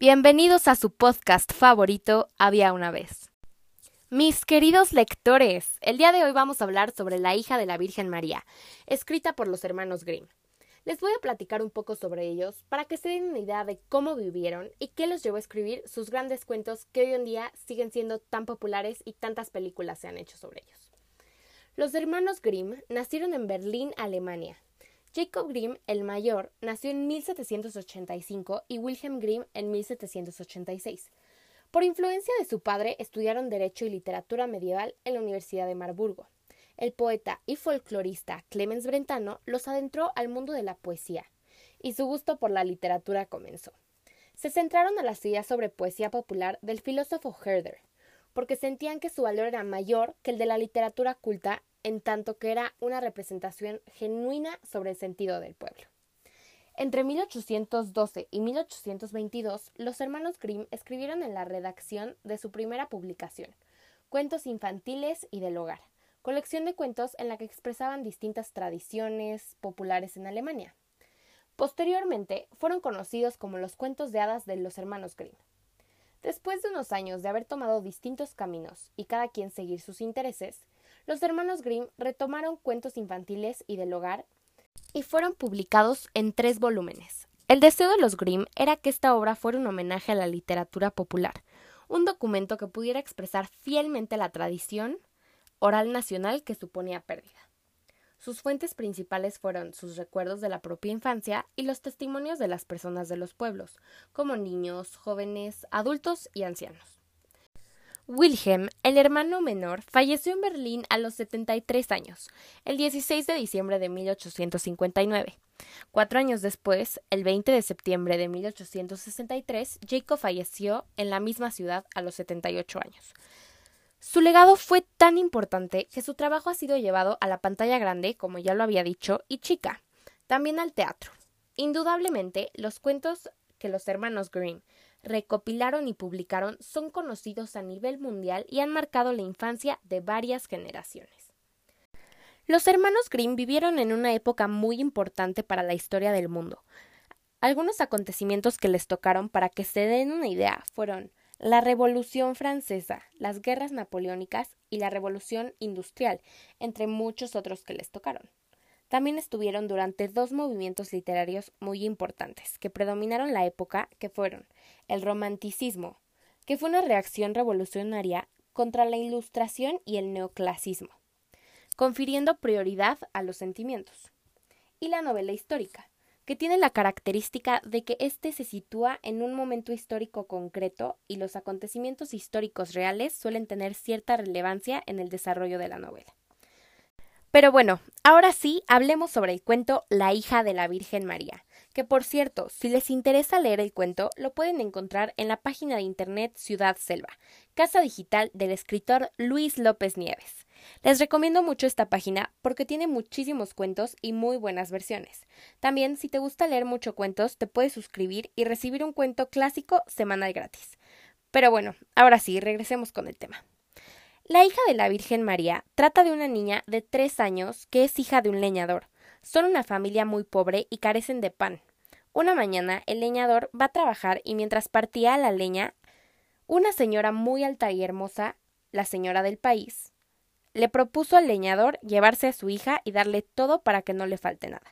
Bienvenidos a su podcast favorito, Había una vez. Mis queridos lectores, el día de hoy vamos a hablar sobre la hija de la Virgen María, escrita por los hermanos Grimm. Les voy a platicar un poco sobre ellos para que se den una idea de cómo vivieron y qué los llevó a escribir sus grandes cuentos que hoy en día siguen siendo tan populares y tantas películas se han hecho sobre ellos. Los hermanos Grimm nacieron en Berlín, Alemania, Jacob Grimm el mayor nació en 1785 y Wilhelm Grimm en 1786. Por influencia de su padre estudiaron Derecho y Literatura Medieval en la Universidad de Marburgo. El poeta y folclorista Clemens Brentano los adentró al mundo de la poesía, y su gusto por la literatura comenzó. Se centraron a las ideas sobre poesía popular del filósofo Herder, porque sentían que su valor era mayor que el de la literatura culta en tanto que era una representación genuina sobre el sentido del pueblo. Entre 1812 y 1822, los hermanos Grimm escribieron en la redacción de su primera publicación, Cuentos infantiles y del hogar, colección de cuentos en la que expresaban distintas tradiciones populares en Alemania. Posteriormente, fueron conocidos como los cuentos de hadas de los hermanos Grimm. Después de unos años de haber tomado distintos caminos y cada quien seguir sus intereses, los hermanos Grimm retomaron cuentos infantiles y del hogar y fueron publicados en tres volúmenes. El deseo de los Grimm era que esta obra fuera un homenaje a la literatura popular, un documento que pudiera expresar fielmente la tradición oral nacional que suponía pérdida. Sus fuentes principales fueron sus recuerdos de la propia infancia y los testimonios de las personas de los pueblos, como niños, jóvenes, adultos y ancianos. Wilhelm, el hermano menor, falleció en Berlín a los 73 años, el 16 de diciembre de 1859. Cuatro años después, el 20 de septiembre de 1863, Jacob falleció en la misma ciudad a los 78 años. Su legado fue tan importante que su trabajo ha sido llevado a la pantalla grande, como ya lo había dicho, y chica, también al teatro. Indudablemente, los cuentos que los hermanos Grimm recopilaron y publicaron son conocidos a nivel mundial y han marcado la infancia de varias generaciones. Los hermanos Grimm vivieron en una época muy importante para la historia del mundo. Algunos acontecimientos que les tocaron para que se den una idea fueron la Revolución Francesa, las guerras napoleónicas y la Revolución Industrial, entre muchos otros que les tocaron. También estuvieron durante dos movimientos literarios muy importantes que predominaron la época, que fueron el romanticismo, que fue una reacción revolucionaria contra la ilustración y el neoclasismo, confiriendo prioridad a los sentimientos, y la novela histórica, que tiene la característica de que éste se sitúa en un momento histórico concreto y los acontecimientos históricos reales suelen tener cierta relevancia en el desarrollo de la novela. Pero bueno, ahora sí, hablemos sobre el cuento La hija de la Virgen María, que por cierto, si les interesa leer el cuento, lo pueden encontrar en la página de internet Ciudad Selva, casa digital del escritor Luis López Nieves. Les recomiendo mucho esta página porque tiene muchísimos cuentos y muy buenas versiones. También, si te gusta leer mucho cuentos, te puedes suscribir y recibir un cuento clásico semanal gratis. Pero bueno, ahora sí, regresemos con el tema. La hija de la Virgen María trata de una niña de tres años que es hija de un leñador. Son una familia muy pobre y carecen de pan. Una mañana el leñador va a trabajar y mientras partía la leña, una señora muy alta y hermosa, la señora del país, le propuso al leñador llevarse a su hija y darle todo para que no le falte nada.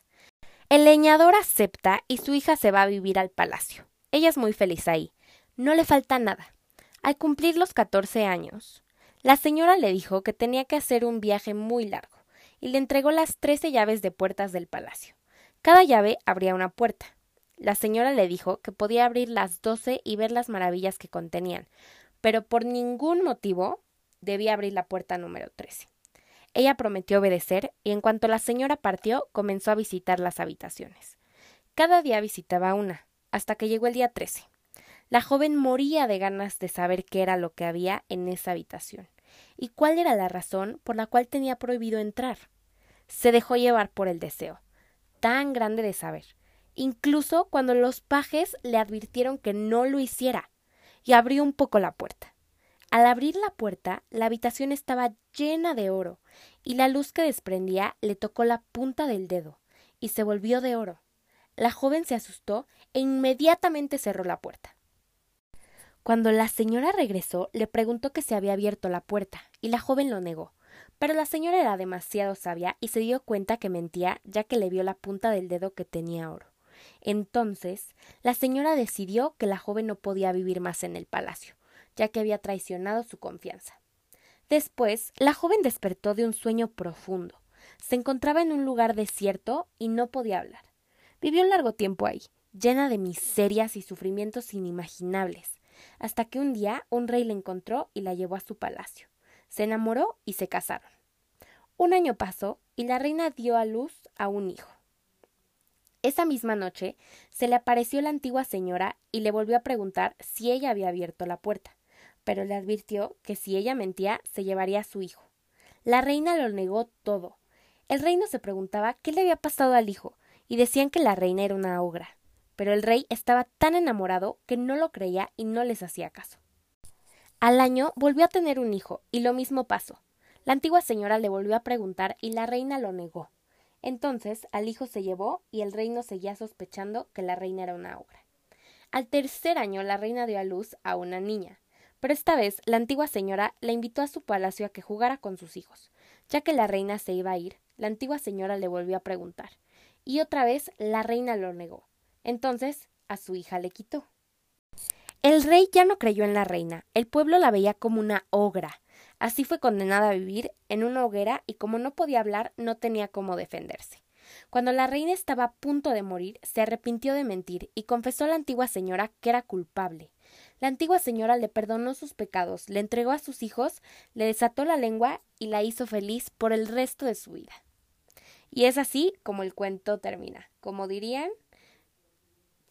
El leñador acepta y su hija se va a vivir al palacio. Ella es muy feliz ahí. No le falta nada. Al cumplir los catorce años, la señora le dijo que tenía que hacer un viaje muy largo y le entregó las trece llaves de puertas del palacio. Cada llave abría una puerta. La señora le dijo que podía abrir las doce y ver las maravillas que contenían, pero por ningún motivo debía abrir la puerta número trece. Ella prometió obedecer y en cuanto la señora partió comenzó a visitar las habitaciones. Cada día visitaba una, hasta que llegó el día trece. La joven moría de ganas de saber qué era lo que había en esa habitación y cuál era la razón por la cual tenía prohibido entrar. Se dejó llevar por el deseo, tan grande de saber, incluso cuando los pajes le advirtieron que no lo hiciera, y abrió un poco la puerta. Al abrir la puerta, la habitación estaba llena de oro, y la luz que desprendía le tocó la punta del dedo, y se volvió de oro. La joven se asustó e inmediatamente cerró la puerta. Cuando la señora regresó, le preguntó que se había abierto la puerta, y la joven lo negó. Pero la señora era demasiado sabia y se dio cuenta que mentía ya que le vio la punta del dedo que tenía oro. Entonces, la señora decidió que la joven no podía vivir más en el palacio, ya que había traicionado su confianza. Después, la joven despertó de un sueño profundo. Se encontraba en un lugar desierto y no podía hablar. Vivió un largo tiempo ahí, llena de miserias y sufrimientos inimaginables, hasta que un día un rey la encontró y la llevó a su palacio. Se enamoró y se casaron. Un año pasó y la reina dio a luz a un hijo. Esa misma noche se le apareció la antigua señora y le volvió a preguntar si ella había abierto la puerta, pero le advirtió que si ella mentía se llevaría a su hijo. La reina lo negó todo. El reino se preguntaba qué le había pasado al hijo, y decían que la reina era una ogra. Pero el rey estaba tan enamorado que no lo creía y no les hacía caso. Al año volvió a tener un hijo, y lo mismo pasó. La antigua señora le volvió a preguntar y la reina lo negó. Entonces al hijo se llevó y el reino seguía sospechando que la reina era una obra. Al tercer año la reina dio a luz a una niña, pero esta vez la antigua señora la invitó a su palacio a que jugara con sus hijos. Ya que la reina se iba a ir, la antigua señora le volvió a preguntar, y otra vez la reina lo negó. Entonces a su hija le quitó. El rey ya no creyó en la reina, el pueblo la veía como una ogra. Así fue condenada a vivir en una hoguera y como no podía hablar no tenía cómo defenderse. Cuando la reina estaba a punto de morir, se arrepintió de mentir y confesó a la antigua señora que era culpable. La antigua señora le perdonó sus pecados, le entregó a sus hijos, le desató la lengua y la hizo feliz por el resto de su vida. Y es así como el cuento termina. Como dirían,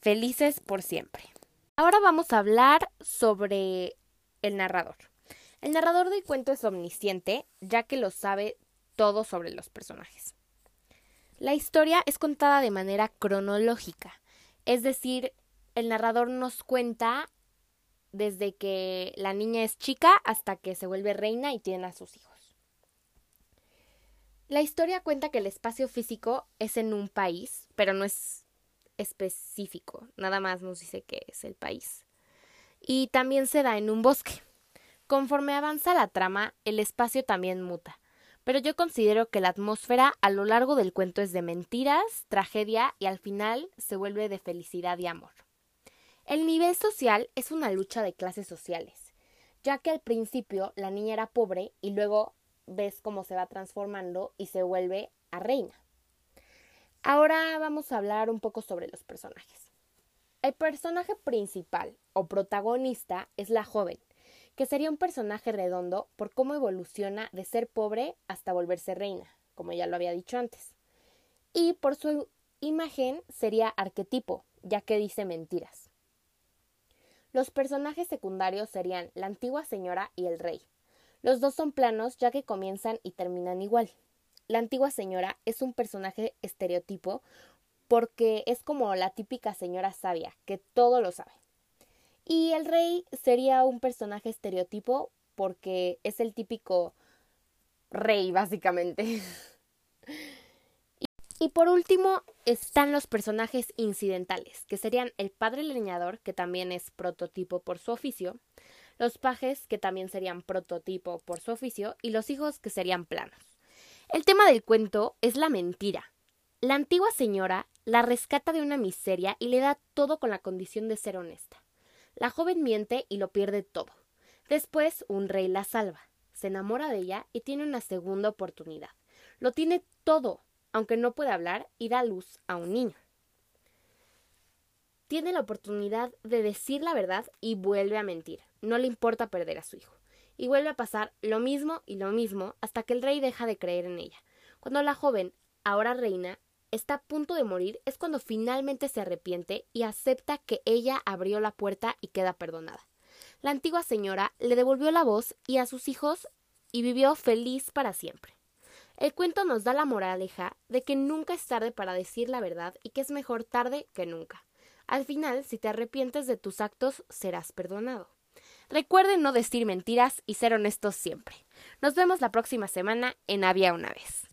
felices por siempre. Ahora vamos a hablar sobre el narrador. El narrador del cuento es omnisciente, ya que lo sabe todo sobre los personajes. La historia es contada de manera cronológica, es decir, el narrador nos cuenta desde que la niña es chica hasta que se vuelve reina y tiene a sus hijos. La historia cuenta que el espacio físico es en un país, pero no es específico, nada más nos dice que es el país. Y también se da en un bosque. Conforme avanza la trama, el espacio también muta, pero yo considero que la atmósfera a lo largo del cuento es de mentiras, tragedia y al final se vuelve de felicidad y amor. El nivel social es una lucha de clases sociales, ya que al principio la niña era pobre y luego ves cómo se va transformando y se vuelve a reina. Ahora vamos a hablar un poco sobre los personajes. El personaje principal o protagonista es la joven, que sería un personaje redondo por cómo evoluciona de ser pobre hasta volverse reina, como ya lo había dicho antes. Y por su imagen sería arquetipo, ya que dice mentiras. Los personajes secundarios serían la antigua señora y el rey. Los dos son planos ya que comienzan y terminan igual. La antigua señora es un personaje estereotipo porque es como la típica señora sabia, que todo lo sabe. Y el rey sería un personaje estereotipo porque es el típico rey, básicamente. y por último están los personajes incidentales, que serían el padre leñador, que también es prototipo por su oficio, los pajes, que también serían prototipo por su oficio, y los hijos, que serían planos. El tema del cuento es la mentira. La antigua señora la rescata de una miseria y le da todo con la condición de ser honesta. La joven miente y lo pierde todo. Después un rey la salva, se enamora de ella y tiene una segunda oportunidad. Lo tiene todo, aunque no puede hablar, y da luz a un niño. Tiene la oportunidad de decir la verdad y vuelve a mentir. No le importa perder a su hijo y vuelve a pasar lo mismo y lo mismo hasta que el rey deja de creer en ella. Cuando la joven, ahora reina, está a punto de morir, es cuando finalmente se arrepiente y acepta que ella abrió la puerta y queda perdonada. La antigua señora le devolvió la voz y a sus hijos y vivió feliz para siempre. El cuento nos da la moraleja de que nunca es tarde para decir la verdad y que es mejor tarde que nunca. Al final, si te arrepientes de tus actos, serás perdonado. Recuerden no decir mentiras y ser honestos siempre. Nos vemos la próxima semana en Había una vez.